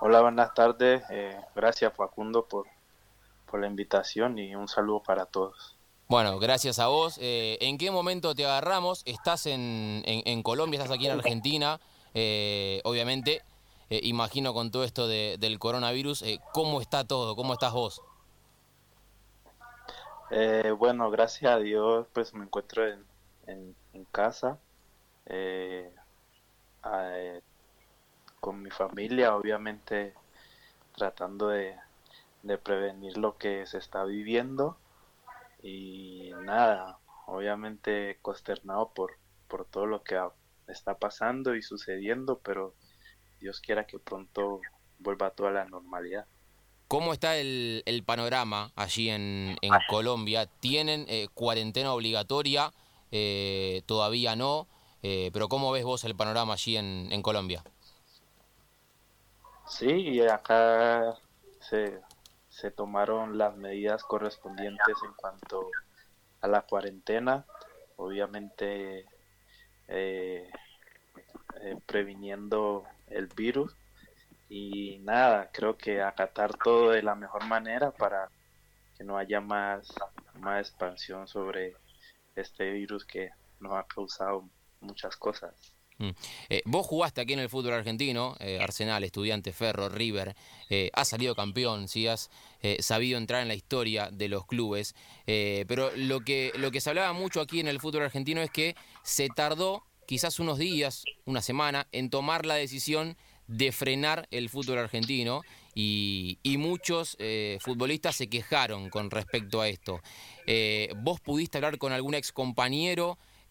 Hola, buenas tardes. Eh, gracias Facundo por, por la invitación y un saludo para todos. Bueno, gracias a vos. Eh, ¿En qué momento te agarramos? Estás en, en, Colombia, estás aquí en Argentina, eh, obviamente. imagino con todo esto del coronavirus, ¿cómo está todo? ¿Cómo estás vos? bueno, gracias a Dios, pues me encuentro en, en casa con mi familia, obviamente tratando de, prevenir lo que se está viviendo y nada, obviamente consternado por, por todo lo que está pasando y sucediendo, pero Dios quiera que pronto vuelva toda la normalidad. ¿Cómo está el, panorama allí en, Colombia? ¿Tienen eh, cuarentena obligatoria? Eh, todavía no, eh, pero ¿cómo ves vos el panorama allí en, en Colombia? Sí, acá se, se tomaron las medidas correspondientes en cuanto a la cuarentena, obviamente eh, eh, previniendo el virus y nada, creo que acatar todo de la mejor manera para que no haya más, más expansión sobre este virus que nos ha causado muchas cosas. Mm. Eh, vos jugaste aquí en el fútbol argentino, eh, Arsenal, Estudiante, Ferro, River, eh, has salido campeón, ¿sí? has sabido entrar en la historia de los clubes, pero lo que, lo que se hablaba mucho aquí en el fútbol argentino es que se tardó quizás unos días, una semana, en tomar la decisión de frenar el fútbol argentino y, muchos futbolistas se quejaron con respecto a esto. ¿Vos pudiste hablar con algún ex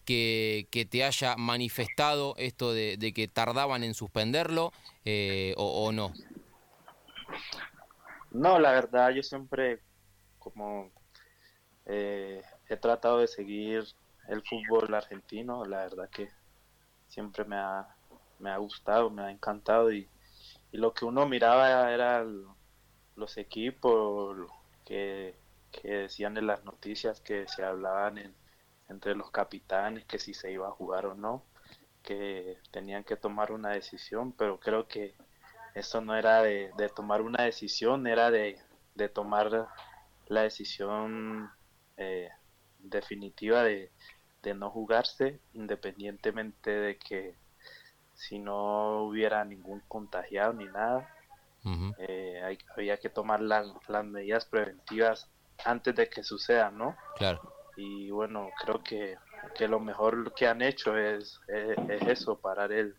que, te haya manifestado esto de, que tardaban en suspenderlo eh, o, no? No, la verdad yo siempre como eh, he tratado de seguir el fútbol argentino, la verdad que siempre me ha, me ha gustado, me ha encantado y, lo que uno miraba era los equipos que decían en las noticias que se hablaban en, entre los capitanes que si se iba a jugar o no, que tenían que tomar una decisión, pero creo que eso no era de, tomar una decisión, era de, tomar la decisión eh, definitiva de, no jugarse, independientemente de que si no hubiera ningún contagiado ni nada, eh, había que tomar las medidas preventivas antes de que suceda, ¿no? Claro y bueno, creo que, lo mejor que han hecho es, es, eso, parar el,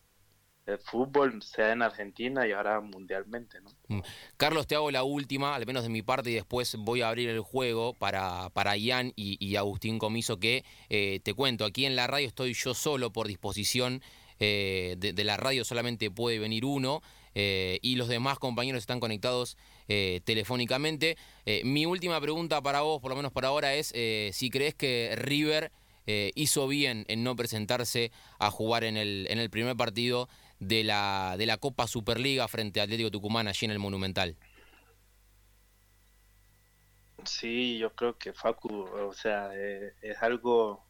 el fútbol, sea en Argentina y ahora mundialmente. ¿no? Mm. Carlos, te hago la última, al menos de mi parte, y después voy a abrir el juego para, para Ian y, Agustín Comiso, que eh, te cuento, aquí en la radio estoy yo solo por disposición eh, de, la radio, solamente puede venir uno. Eh, y los demás compañeros están conectados eh, telefónicamente. Eh, mi última pregunta para vos, por lo menos para ahora, es si crees que River hizo bien en no presentarse a jugar en el, en el primer partido de la, de la Copa Superliga frente a Atlético Tucumán allí en el Monumental. Sí, yo creo que Facu, o sea, es algo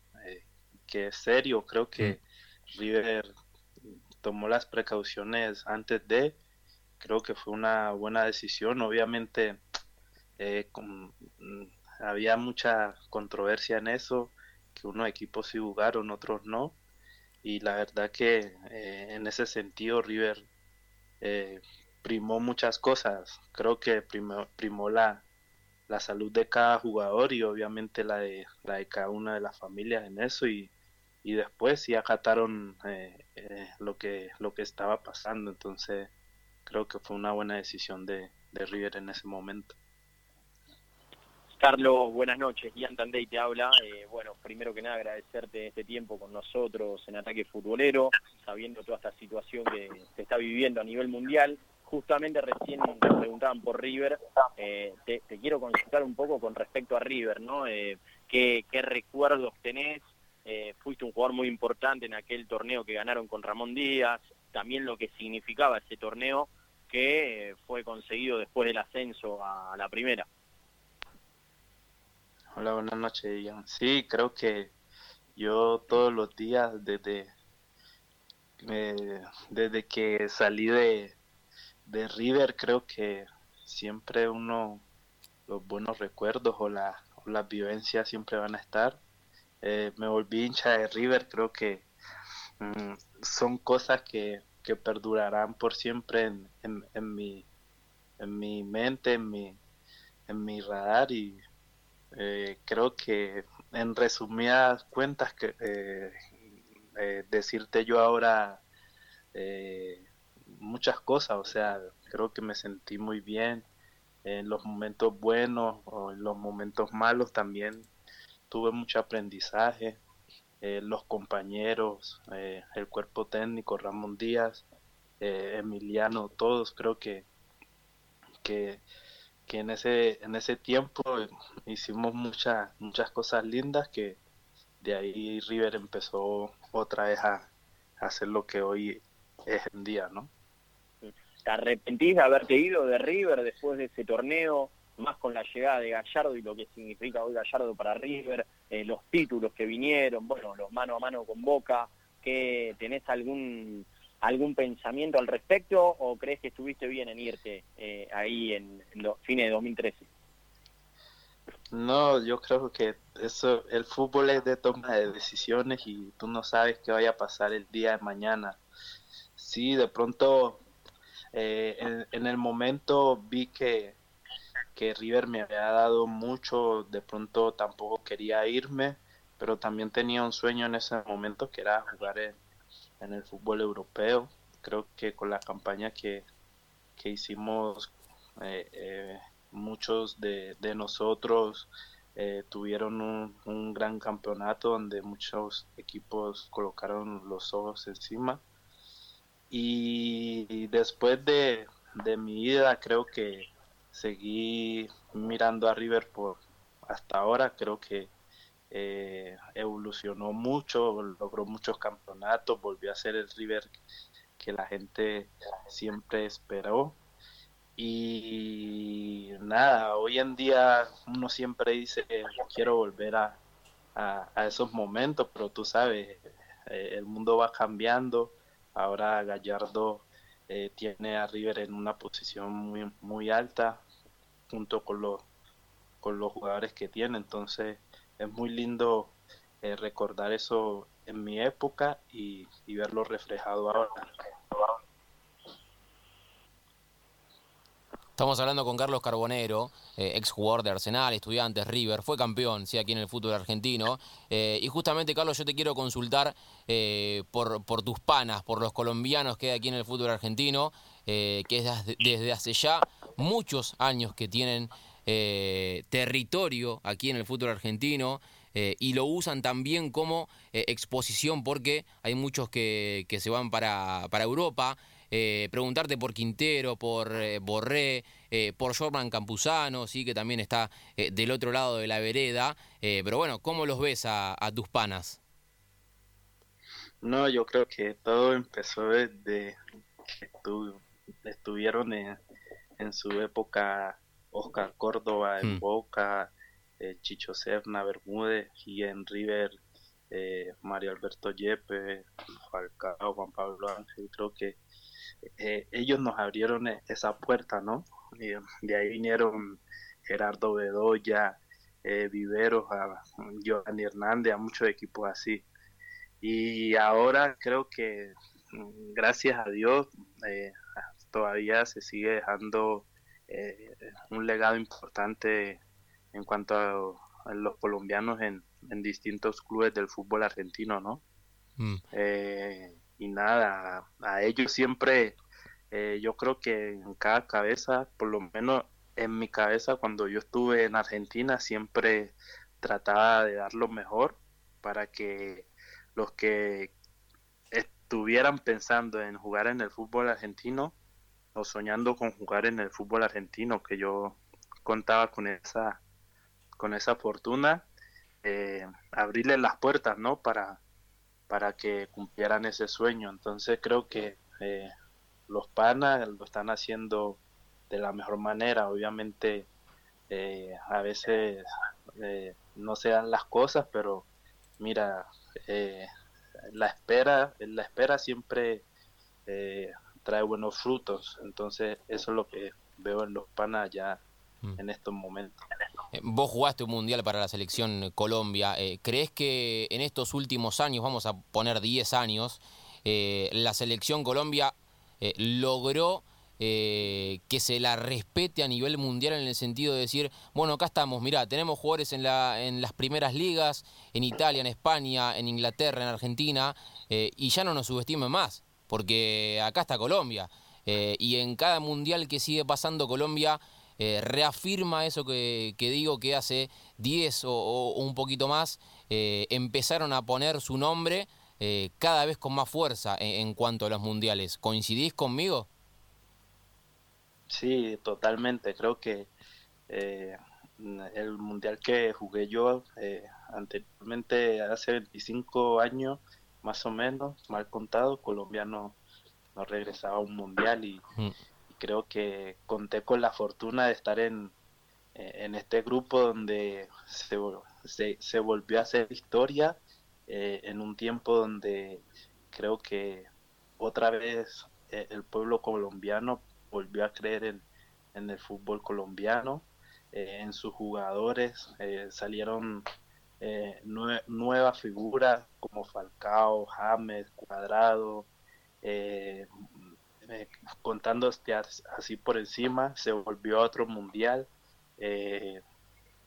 que es serio, creo que mm. River tomó las precauciones antes de, creo que fue una buena decisión. Obviamente eh, mm, había mucha controversia en eso, que unos equipos sí jugaron, otros no. Y la verdad que eh, en ese sentido River eh, primó muchas cosas. Creo que primó, primó la, la salud de cada jugador y obviamente la de, la de cada una de las familias en eso y y después sí acataron eh, lo que lo que estaba pasando entonces creo que fue una buena decisión de, River en ese momento Carlos, buenas noches. Ian Tandey te habla. Eh, bueno, primero que nada agradecerte este tiempo con nosotros en Ataque Futbolero, sabiendo toda esta situación que se está viviendo a nivel mundial. Justamente recién te preguntaban por River. te, quiero consultar un poco con respecto a River, ¿no? ¿qué, ¿Qué recuerdos tenés? Eh, fuiste un jugador muy importante en aquel torneo que ganaron con Ramón Díaz, también lo que significaba ese torneo que eh, fue conseguido después del ascenso a la primera. Hola, buenas noches, Ian. Sí, creo que yo todos los días desde, desde que salí de, de River creo que siempre uno, los buenos recuerdos o, la, las vivencias siempre van a estar. Eh, me volví hincha de River, creo que mm, son cosas que, que, perdurarán por siempre en, en, mi, en mi mente, en mi, en mi radar y eh, creo que en resumidas cuentas que eh, decirte yo ahora muchas cosas, o sea, creo que me sentí muy bien en los momentos buenos o en los momentos malos también. Tuve mucho aprendizaje, eh, los compañeros, eh, el cuerpo técnico, Ramón Díaz, eh, Emiliano, todos creo que, que, en, ese, en ese tiempo hicimos muchas, muchas cosas lindas que de ahí River empezó otra vez a, a hacer lo que hoy es en día, ¿no? ¿Te arrepentís de haberte ido de River después de ese torneo, más con la llegada de Gallardo y lo que significa hoy Gallardo para River, eh, los títulos que vinieron, bueno, los mano a mano con Boca, que tenés algún algún pensamiento al respecto o crees que estuviste bien en irte eh, ahí en, los fines de 2013? No, yo creo que eso, el fútbol es de toma de decisiones y tú no sabes qué vaya a pasar el día de mañana. Sí, de pronto eh, en, el momento vi que, que River me había dado mucho, de pronto tampoco quería irme, pero también tenía un sueño en ese momento que era jugar en, el fútbol europeo. Creo que con la campaña que, que hicimos, eh, eh, muchos de, nosotros tuvieron un, un, gran campeonato donde muchos equipos colocaron los ojos encima y después de, mi vida creo que seguí mirando a River por hasta ahora, creo que eh, evolucionó mucho, logró muchos campeonatos, volvió a ser el River que la gente siempre esperó. Y nada, hoy en día uno siempre dice, quiero volver a, a, esos momentos, pero tú sabes, eh, el mundo va cambiando. Ahora Gallardo eh, tiene a River en una posición muy, muy alta junto con los, con los jugadores que tiene. Entonces es muy lindo eh, recordar eso en mi época y, verlo reflejado ahora. Estamos hablando con Carlos Carbonero, eh, ex jugador de Arsenal, estudiantes, River, fue campeón, sí, aquí en el fútbol argentino. Eh, y justamente, Carlos, yo te quiero consultar eh, por, por, tus panas, por los colombianos que hay aquí en el fútbol argentino, que es desde hace ya muchos años que tienen territorio aquí en el fútbol argentino. y lo usan también como exposición porque hay muchos que, que se van para, para Europa, eh, preguntarte por Quintero, por eh, Borré, eh, por Jorman Campuzano, sí, que también está del otro lado de la vereda. pero bueno, ¿cómo los ves a, tus panas? No, yo creo que todo empezó desde que estuvieron en, su época Oscar Córdoba en hmm. Boca, Chicho Serna, Bermúdez y en River Mario Alberto Yepe, Falcao, Juan Pablo Ángel. Creo que eh, ellos nos abrieron e-, esa puerta, ¿no? de ahí vinieron Gerardo Bedoya, eh, Viveros, a Giovanni Hernández, a muchos equipos así. Y ahora creo que, mm, gracias a Dios, eh, todavía se sigue dejando eh, un legado importante en cuanto a, los colombianos en, distintos clubes del fútbol argentino, ¿no? Mm y nada, a ellos siempre, eh, yo creo que en cada cabeza, por lo menos en mi cabeza cuando yo estuve en Argentina, siempre trataba de dar lo mejor para que los que estuvieran pensando en jugar en el fútbol argentino o soñando con jugar en el fútbol argentino, que yo contaba con esa, con esa fortuna, eh, abrirles las puertas, ¿no? Para, para que cumplieran ese sueño. Entonces creo que eh, los panas lo están haciendo de la mejor manera. Obviamente eh, a veces no se dan las cosas, pero mira, la espera, la espera siempre trae buenos frutos. Entonces eso es lo que veo en los panas ya mm. en estos momentos. Eh, vos jugaste un mundial para la selección Colombia. Eh, ¿Crees que en estos últimos años, vamos a poner 10 años, eh, la selección Colombia logró que se la respete a nivel mundial en el sentido de decir, bueno, acá estamos, mirá, tenemos jugadores en, la, en las primeras ligas, en Italia, en España, en Inglaterra, en Argentina, y ya no nos subestimen más, porque acá está Colombia. y en cada mundial que sigue pasando Colombia eh, reafirma eso que, digo que hace 10 o, un poquito más eh, empezaron a poner su nombre eh, cada vez con más fuerza en, cuanto a los mundiales. ¿Coincidís conmigo? Sí, totalmente. Creo que el mundial que jugué yo anteriormente, hace 25 años más o menos, mal contado, colombiano no regresaba a un mundial y, mm. creo que conté con la fortuna de estar en, en este grupo donde se, se, volvió a hacer historia eh, en un tiempo donde creo que otra vez eh, el pueblo colombiano volvió a creer en, en el fútbol colombiano, eh, en sus jugadores, salieron nuevas figuras como Falcao, James, Cuadrado, eh, contando así por encima, se volvió a otro mundial eh,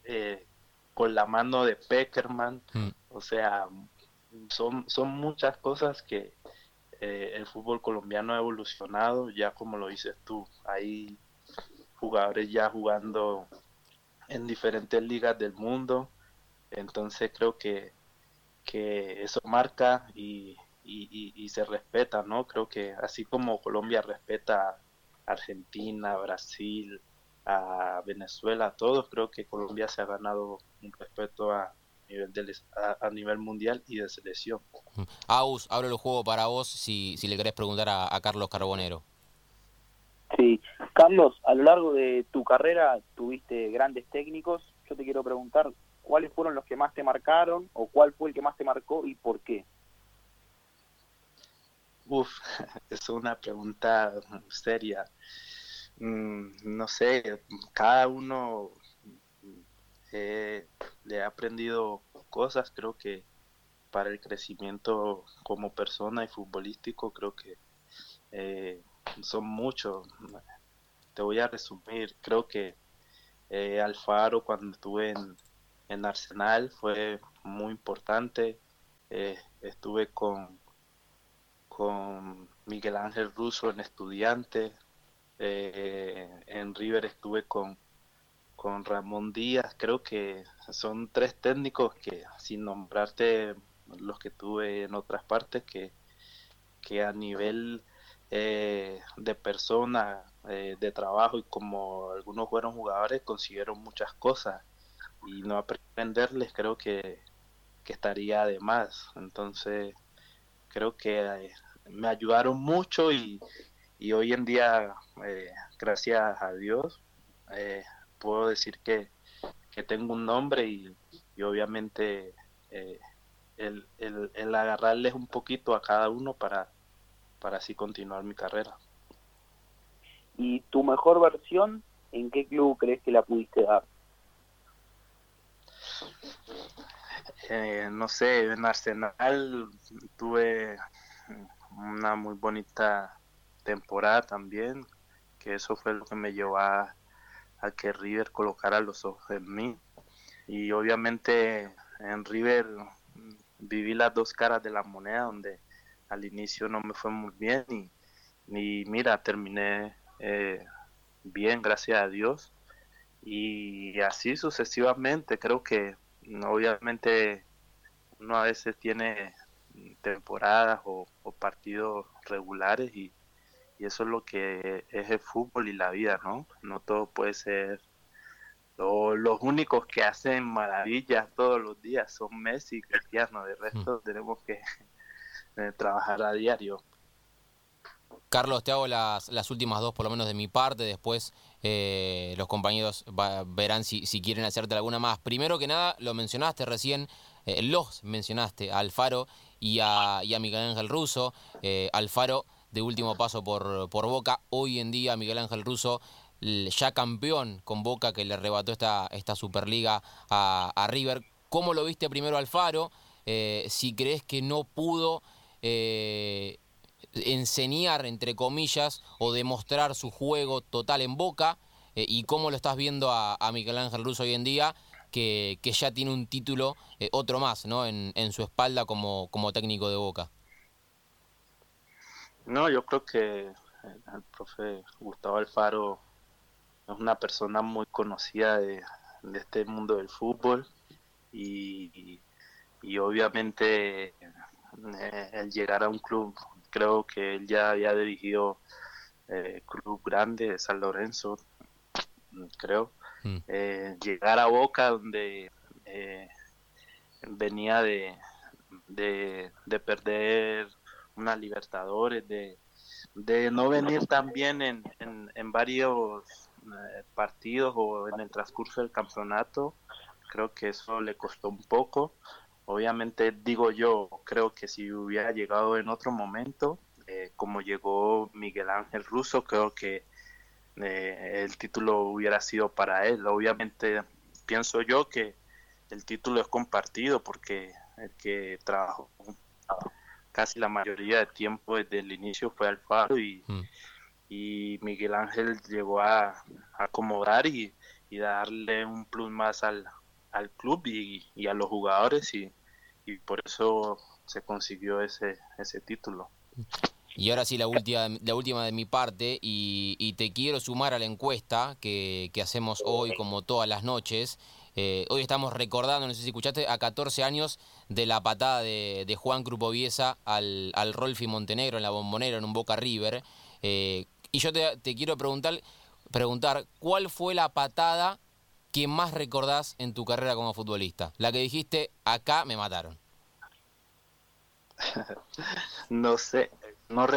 eh, con la mano de Peckerman. Mm. O sea, son, son muchas cosas que el fútbol colombiano ha evolucionado, ya como lo dices tú, hay jugadores ya jugando en diferentes ligas del mundo. Entonces creo que, que eso marca y, y, se respeta, ¿no? Creo que así como Colombia respeta a Argentina, Brasil, a Venezuela, a todos, creo que Colombia se ha ganado un respeto a nivel, de, a, nivel mundial y de selección. Aus, abro el juego para vos si, si le querés preguntar a, Carlos Carbonero. Sí, Carlos, a lo largo de tu carrera tuviste grandes técnicos. Yo te quiero preguntar, ¿cuáles fueron los que más te marcaron o cuál fue el que más te marcó y por qué? Uf, es una pregunta seria. Mm, no sé, cada uno eh, le ha aprendido cosas, creo que para el crecimiento como persona y futbolístico, creo que eh, son muchos. Te voy a resumir, creo que eh, Alfaro cuando estuve en, en Arsenal fue muy importante. estuve con con Miguel Ángel Russo en Estudiante, eh, en River estuve con, con Ramón Díaz, creo que son tres técnicos que, sin nombrarte los que tuve en otras partes, que, que a nivel eh, de persona, eh, de trabajo y como algunos fueron jugadores, consiguieron muchas cosas y no aprenderles creo que, que estaría de más. Entonces, creo que me ayudaron mucho y, hoy en día, eh, gracias a Dios, eh, puedo decir que, tengo un nombre y, obviamente eh, el, el, agarrarles un poquito a cada uno para, para así continuar mi carrera. ¿Y tu mejor versión, en qué club crees que la pudiste dar? No sé, en Arsenal tuve una muy bonita temporada también, que eso fue lo que me llevó a, que River colocara los ojos en mí. Y obviamente en River viví las dos caras de la moneda, donde al inicio no me fue muy bien y, mira, terminé eh, bien, gracias a Dios. Y así sucesivamente, creo que obviamente uno a veces tiene temporadas o, partidos regulares y, eso es lo que es el fútbol y la vida, ¿no? No todo puede ser los únicos que hacen maravillas todos los días son Messi y Cristiano, de resto mm. tenemos que eh, trabajar a diario. Carlos, te hago las, las últimas dos por lo menos de mi parte, después eh, los compañeros verán si, si, quieren hacerte alguna más. Primero que nada, lo mencionaste recién, eh, los mencionaste, a Alfaro y a, Miguel Ángel Russo. Eh, Alfaro de último paso por, por Boca. Hoy en día Miguel Ángel Russo ya campeón con Boca que le arrebató esta, esta Superliga a, River. ¿Cómo lo viste primero Alfaro? Si crees que no pudo enseñar, entre comillas, o demostrar su juego total en Boca, eh, y cómo lo estás viendo a, Miguel Ángel Russo hoy en día, que, que ya tiene un título, otro más, ¿no? En, en su espalda como, como técnico de Boca. No, yo creo que el profe Gustavo Alfaro es una persona muy conocida de, este mundo del fútbol y, obviamente eh, el llegar a un club, creo que él ya había dirigido eh, club grande de San Lorenzo, creo, mm. eh, llegar a Boca donde eh, venía de, de, de perder una Libertadores, de, de no venir tan bien en, en varios eh, partidos o en el transcurso del campeonato. Creo que eso le costó un poco. Obviamente digo yo, creo que si hubiera llegado en otro momento, eh, como llegó Miguel Ángel Russo, creo que eh, el título hubiera sido para él. Obviamente pienso yo que el título es compartido porque el que trabajó casi la mayoría de tiempo desde el inicio fue Alfaro y, mm y Miguel Ángel llegó a, acomodar y, darle un plus más al, al club y, a los jugadores y, por eso se consiguió ese, ese título. Y ahora sí, la última, la última de mi parte, y, te quiero sumar a la encuesta que, hacemos hoy, como todas las noches. Eh, hoy estamos recordando, no sé si escuchaste, a 14 años de la patada de, de Juan Crupoviesa al, al Rolfi Montenegro en la bombonera, en un Boca River. Eh, y yo te, quiero preguntar, preguntar, ¿cuál fue la patada que más recordás en tu carrera como futbolista? La que dijiste, acá me mataron. no sé, no,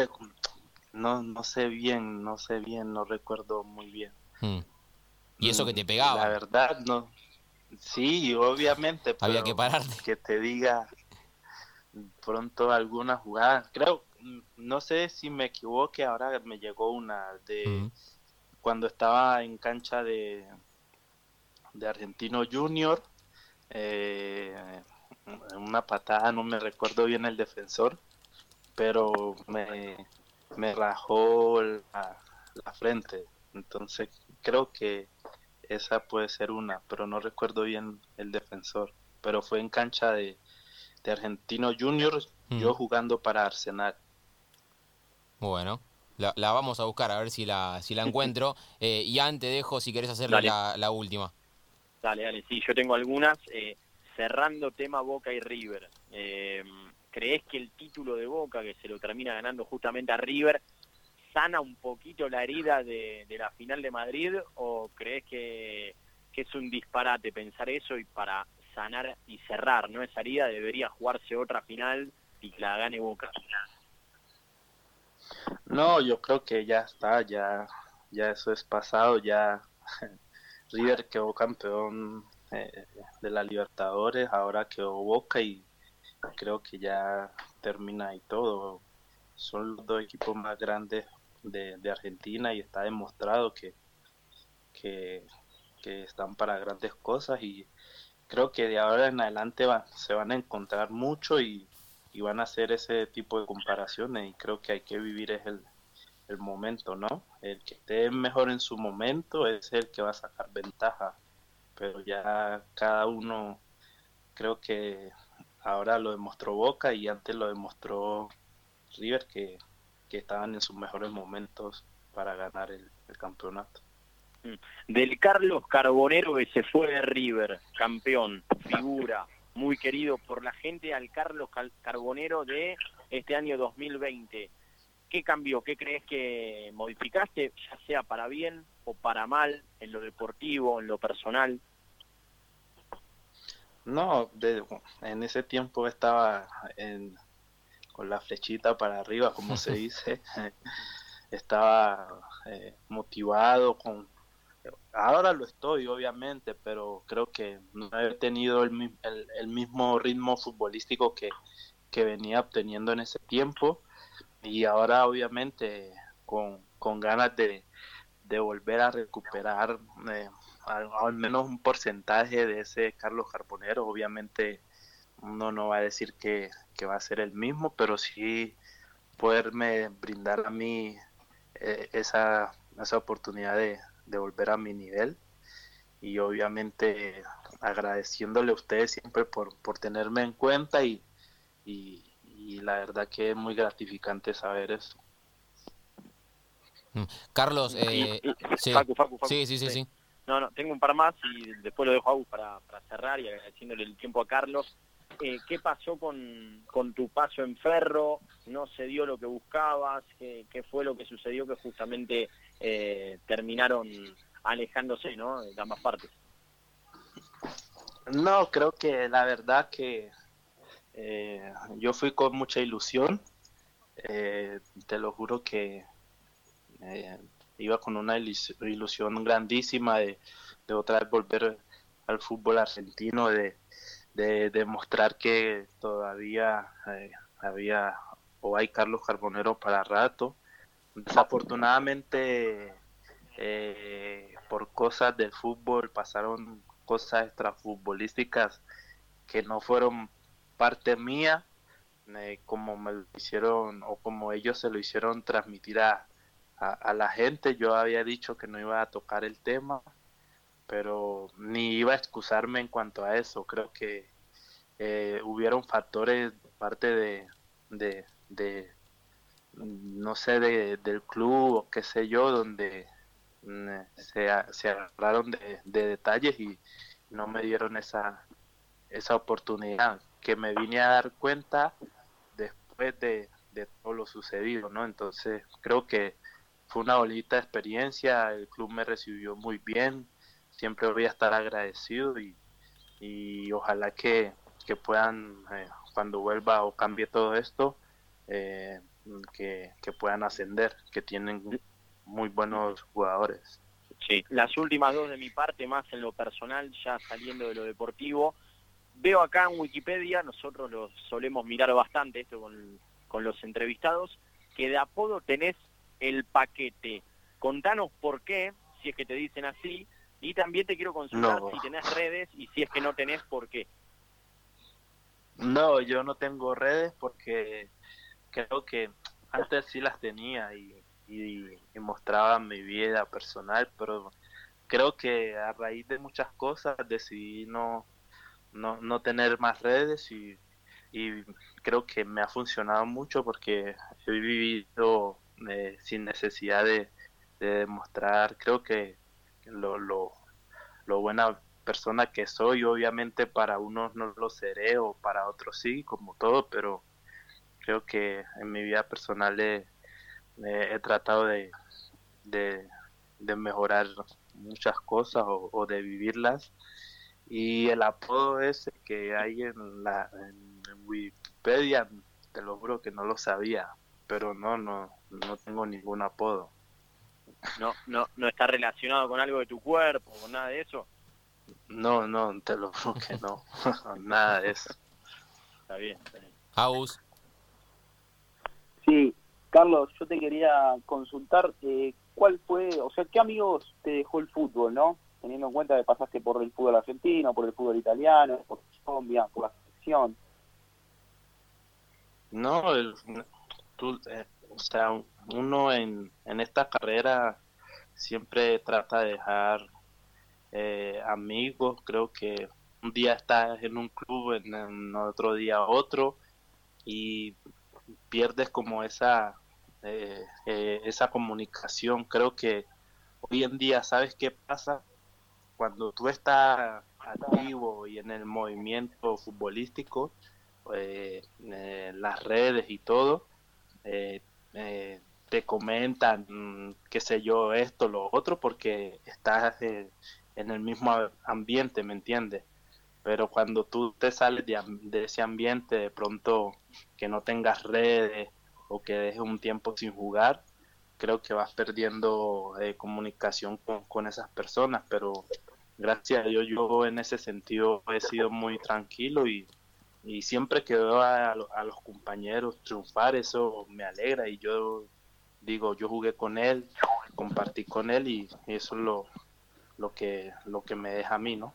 no, no sé bien, no sé bien, no recuerdo muy bien. Hmm. ¿Y eso que te pegaba? La verdad, no. Sí, obviamente. Había que pararte. Que te diga pronto alguna jugada. Creo, no sé si me equivoque, ahora me llegó una de cuando estaba en cancha de, de Argentino Junior, eh, una patada, no me recuerdo bien el defensor, pero me, me rajó la, frente. Entonces creo que esa puede ser una, pero no recuerdo bien el defensor. Pero fue en cancha de, de Argentino Junior, yo jugando para Arsenal. Bueno, la, vamos a buscar a ver si la, si la encuentro. Eh, y antes dejo si querés hacer la, la, última. Dale, dale, sí, yo tengo algunas. Eh, cerrando tema Boca y River. Eh, ¿Crees que el título de Boca, que se lo termina ganando justamente a River, sana un poquito la herida de, la final de Madrid? ¿O crees que, que es un disparate pensar eso y para sanar y cerrar no esa herida debería jugarse otra final y que la gane Boca? No, yo creo que ya está, ya, ya eso es pasado, ya River quedó campeón eh, de la Libertadores, ahora quedó Boca y creo que ya termina y todo. Son los dos equipos más grandes de, Argentina y está demostrado que, que, están para grandes cosas y creo que de ahora en adelante se van a encontrar mucho y y van a hacer ese tipo de comparaciones y creo que hay que vivir es el, el momento, ¿no? El que esté mejor en su momento es el que va a sacar ventaja, pero ya cada uno creo que ahora lo demostró Boca y antes lo demostró River que, que estaban en sus mejores momentos para ganar el, el campeonato. Mm. Del Carlos Carbonero que se fue de River, campeón, figura, muy querido por la gente, al Carlos Carbonero de este año 2020. ¿Qué cambió? ¿Qué crees que modificaste, ya sea para bien o para mal, en lo deportivo, en lo personal? No, en ese tiempo estaba con la flechita para arriba, como se dice. estaba eh, motivado con ahora lo estoy, obviamente, pero creo que no he tenido el, el, mismo ritmo futbolístico que, venía obteniendo en ese tiempo. Y ahora obviamente con, con ganas de, de volver a recuperar eh, al, menos un porcentaje de ese Carlos Carbonero. Obviamente uno no va a decir que, va a ser el mismo, pero sí poderme brindar a mí eh, esa, esa oportunidad de, volver a mi nivel y obviamente agradeciéndole a ustedes siempre por, por tenerme en cuenta y, la verdad que es muy gratificante saber eso. Mm. Carlos, eh, sí. sí. sí, sí, No, no, tengo un par más y después lo dejo a Agus para, para cerrar y agradeciéndole el tiempo a Carlos. Eh, ¿Qué pasó con, con, tu paso en Ferro? ¿No se dio lo que buscabas? ¿Qué, qué fue lo que sucedió que justamente eh, terminaron alejándose ¿no? de ambas partes? No, creo que la verdad que eh, yo fui con mucha ilusión. te lo juro que iba con una ilusión grandísima de, de otra vez volver al fútbol argentino, de, de demostrar que todavía eh, había o hay Carlos Carbonero para rato. Desafortunadamente, eh, por cosas del fútbol pasaron cosas extrafutbolísticas que no fueron parte mía, eh, como me lo hicieron o como ellos se lo hicieron transmitir a, a la gente. Yo había dicho que no iba a tocar el tema pero ni iba a excusarme en cuanto a eso. Creo que eh, hubieron factores parte de, de, de no sé, de, del club o qué sé yo, donde mm, se, se agarraron de, de, detalles y no me dieron esa, esa oportunidad, que me vine a dar cuenta después de, de todo lo sucedido, ¿no? Entonces creo que fue una bonita experiencia, el club me recibió muy bien, siempre voy a estar agradecido y, y ojalá que, puedan, eh, cuando vuelva o cambie todo esto, eh, que, puedan ascender, que tienen muy buenos jugadores. Sí, las últimas dos de mi parte, más en lo personal, ya saliendo de lo deportivo. Veo acá en Wikipedia, nosotros lo solemos mirar bastante esto con, con los entrevistados, que de apodo tenés el paquete. Contanos por qué, si es que te dicen así, y también te quiero consultar si tenés redes y si es que no tenés, ¿por qué? No, yo no tengo redes porque creo que antes sí las tenía y, mostraba mi vida personal, pero creo que a raíz de muchas cosas decidí no, no, tener más redes y, creo que me ha funcionado mucho porque he vivido eh, sin necesidad de, de demostrar, creo que lo, lo, lo buena persona que soy. Obviamente para unos no lo seré o para otros sí, como todo, pero creo que en mi vida personal he, he tratado de, de, mejorar muchas cosas o, de vivirlas. Y el apodo ese que hay en la en Wikipedia, te lo juro que no lo sabía, pero no, no, no tengo ningún apodo no, no, no está relacionado con algo de tu cuerpo, con nada de eso. No, no, te lo juro que no, nada de eso. Está bien, está bien. Sí, Carlos, yo te quería consultar eh, cuál fue, o sea, qué amigos te dejó el fútbol, ¿no? Teniendo en cuenta que pasaste por el fútbol argentino, por el fútbol italiano, por Colombia, por la selección. No, el, eh, o sea, uno en, en esta carrera siempre trata de dejar eh, amigos, creo que un día estás en un club, en, otro día otro, y pierdes como esa, eh, eh, esa comunicación. Creo que hoy en día, ¿sabes qué pasa? Cuando tú estás activo y en el movimiento futbolístico, las redes y todo, eh, te comentan, mm, qué sé yo, esto, lo otro, porque estás eh, en el mismo ambiente, ¿me entiendes? Pero cuando tú te sales de, ese ambiente, de pronto que no tengas redes o que dejes un tiempo sin jugar, creo que vas perdiendo eh, comunicación con, esas personas, pero gracias a Dios yo en ese sentido he sido muy tranquilo y, y siempre que veo a, los compañeros triunfar, eso me alegra y yo digo, yo jugué con él, compartí con él y eso es lo, lo, que, lo que me deja a mí, ¿no?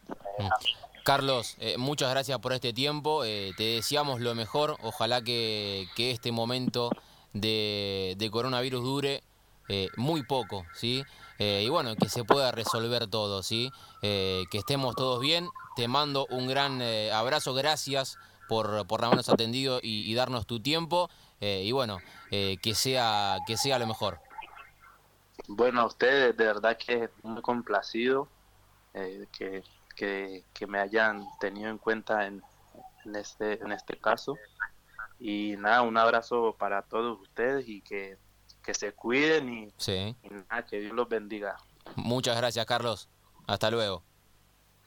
Carlos, eh, muchas gracias por este tiempo, eh, te deseamos lo mejor, ojalá que, este momento de, de coronavirus dure eh, muy poco, ¿sí? Y bueno, que se pueda resolver todo, ¿sí? que estemos todos bien, te mando un gran abrazo, gracias por, por habernos atendido y, darnos tu tiempo. Eh, y bueno, eh, que, sea, que sea lo mejor. Bueno, a ustedes, de verdad que muy complacido eh, que, que, me hayan tenido en cuenta en, en, este, en este caso. Y nada, un abrazo para todos ustedes y que, que se cuiden y, y nada, que Dios los bendiga. Muchas gracias, Carlos. Hasta luego.